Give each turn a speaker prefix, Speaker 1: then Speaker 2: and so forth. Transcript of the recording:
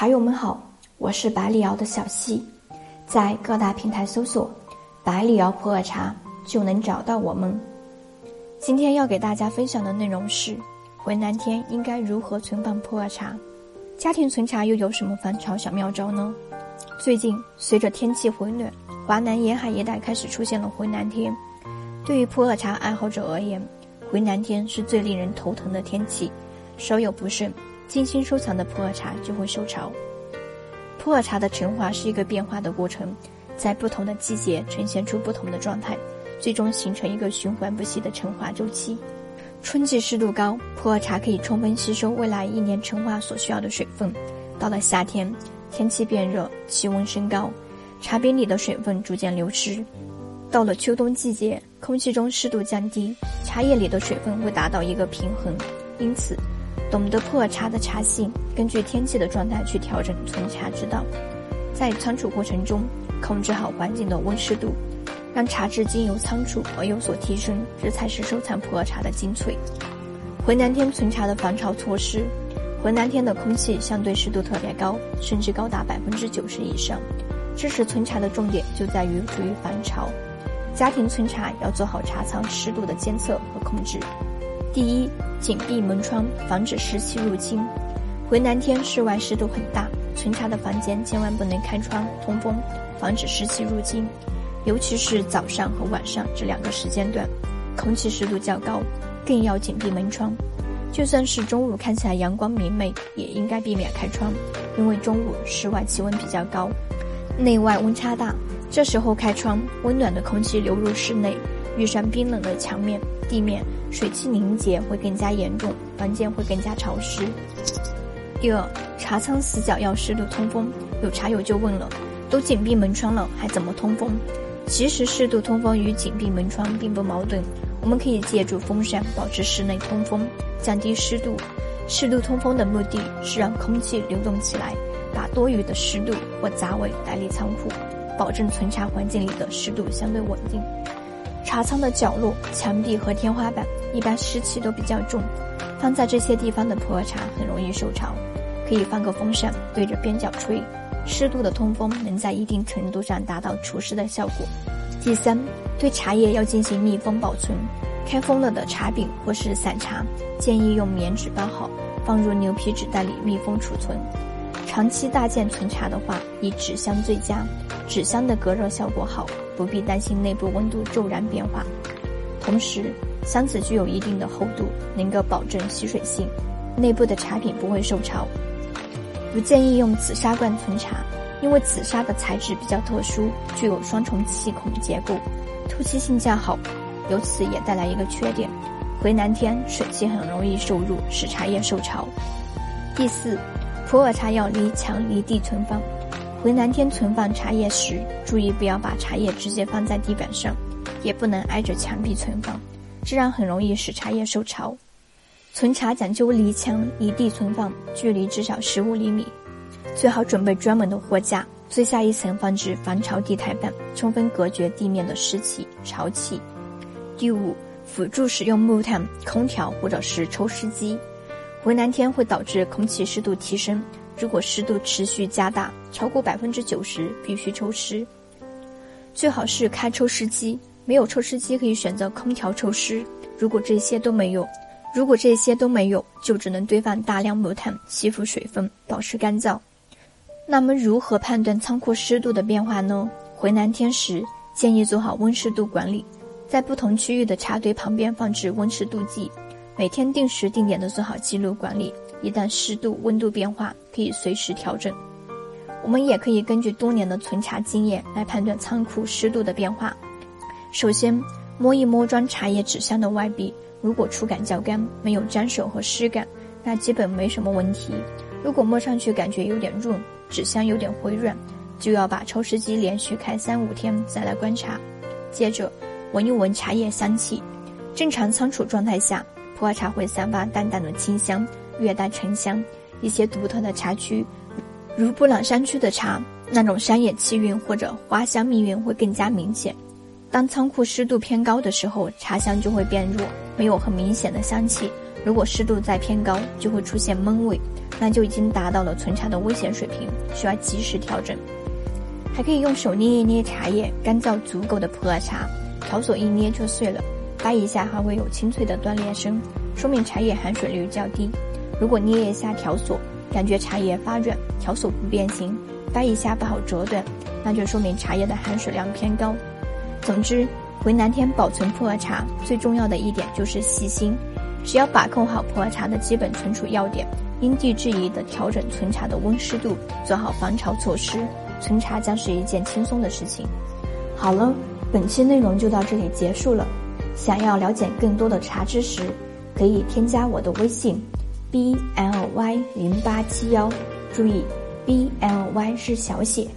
Speaker 1: 茶友们好，我是百里瑶的小溪，在各大平台搜索“百里瑶普洱茶”就能找到我们。今天要给大家分享的内容是：回南天应该如何存放普洱茶？家庭存茶又有什么防潮小妙招呢？最近随着天气回暖，华南沿海一带开始出现了回南天。对于普洱茶爱好者而言，回南天是最令人头疼的天气，稍有不慎。精心收藏的普洱茶就会受潮。普洱茶的陈化是一个变化的过程，在不同的季节呈现出不同的状态，最终形成一个循环不息的陈化周期。春季湿度高，普洱茶可以充分吸收未来一年陈化所需要的水分。到了夏天，天气变热，气温升高，茶饼里的水分逐渐流失。到了秋冬季节，空气中湿度降低，茶叶里的水分会达到一个平衡，因此。懂得普洱茶的茶性，根据天气的状态去调整存茶之道，在仓储过程中控制好环境的温湿度，让茶质经由仓储而有所提升，这才是收藏普洱茶的精粹。回南天存茶的防潮措施，回南天的空气相对湿度特别高，甚至高达百分之九十以上，这时存茶的重点就在于注意防潮。家庭存茶要做好茶仓湿度的监测和控制。第一，紧闭门窗，防止湿气入侵。回南天室外湿度很大，存茶的房间千万不能开窗通风，防止湿气入侵。尤其是早上和晚上这两个时间段，空气湿度较高，更要紧闭门窗。就算是中午看起来阳光明媚，也应该避免开窗，因为中午室外气温比较高，内外温差大，这时候开窗，温暖的空气流入室内。遇上冰冷的墙面、地面，水汽凝结会更加严重，房间会更加潮湿。第二，茶仓死角要适度通风。有茶友就问了：都紧闭门窗了，还怎么通风？其实适度通风与紧闭门窗并不矛盾，我们可以借助风扇保持室内通风，降低湿度。适度通风的目的是让空气流动起来，把多余的湿度或杂味带离仓库，保证存茶环境里的湿度相对稳定。茶仓的角落、墙壁和天花板一般湿气都比较重，放在这些地方的普洱茶很容易受潮。可以放个风扇对着边角吹，适度的通风能在一定程度上达到除湿的效果。第三，对茶叶要进行密封保存。开封了的茶饼或是散茶，建议用棉纸包好，放入牛皮纸袋里密封储存。长期大件存茶的话，以纸箱最佳，纸箱的隔热效果好。不必担心内部温度骤然变化，同时箱子具有一定的厚度，能够保证吸水性，内部的茶品不会受潮。不建议用紫砂罐存茶，因为紫砂的材质比较特殊，具有双重气孔结构，透气性较好。由此也带来一个缺点：回南天水汽很容易受入，使茶叶受潮。第四，普洱茶要离墙离地存放。回南天存放茶叶时，注意不要把茶叶直接放在地板上，也不能挨着墙壁存放，这样很容易使茶叶受潮。存茶讲究离墙离地存放，距离至少十五厘米，最好准备专门的货架，最下一层放置防潮地台板，充分隔绝地面的湿气、潮气。第五，辅助使用木炭、空调或者是抽湿机。回南天会导致空气湿度提升。如果湿度持续加大，超过百分之九十，必须抽湿。最好是开抽湿机，没有抽湿机可以选择空调抽湿。如果这些都没有，如果这些都没有，就只能堆放大量木炭，吸附水分，保持干燥。那么，如何判断仓库湿度的变化呢？回南天时，建议做好温湿度管理，在不同区域的茶堆旁边放置温湿度计，每天定时定点的做好记录管理。一旦湿度、温度变化，可以随时调整。我们也可以根据多年的存茶经验来判断仓库湿度的变化。首先，摸一摸装茶叶纸箱的外壁，如果触感较干，没有沾手和湿感，那基本没什么问题。如果摸上去感觉有点润，纸箱有点回软，就要把抽湿机连续开三五天再来观察。接着，闻一闻茶叶香气，正常仓储状态下，普洱茶会散发淡淡的清香。略带沉香，一些独特的茶区，如布朗山区的茶，那种山野气韵或者花香蜜韵会更加明显。当仓库湿度偏高的时候，茶香就会变弱，没有很明显的香气，如果湿度再偏高，就会出现闷味，那就已经达到了存茶的危险水平，需要及时调整。还可以用手捏一捏茶叶，干燥足够的普洱茶，条索一捏就碎了，掰一下还会有清脆的断裂声，说明茶叶含水率较低。如果捏一下条索，感觉茶叶发软，条索不变形，掰一下不好折断，那就说明茶叶的含水量偏高。总之，回南天保存普洱茶最重要的一点就是细心。只要把控好普洱茶的基本存储要点，因地制宜的调整存茶的温湿度，做好防潮措施，存茶将是一件轻松的事情。好了，本期内容就到这里结束了。想要了解更多的茶知识，可以添加我的微信：b l y 零八七幺，注意，b l y 是小写。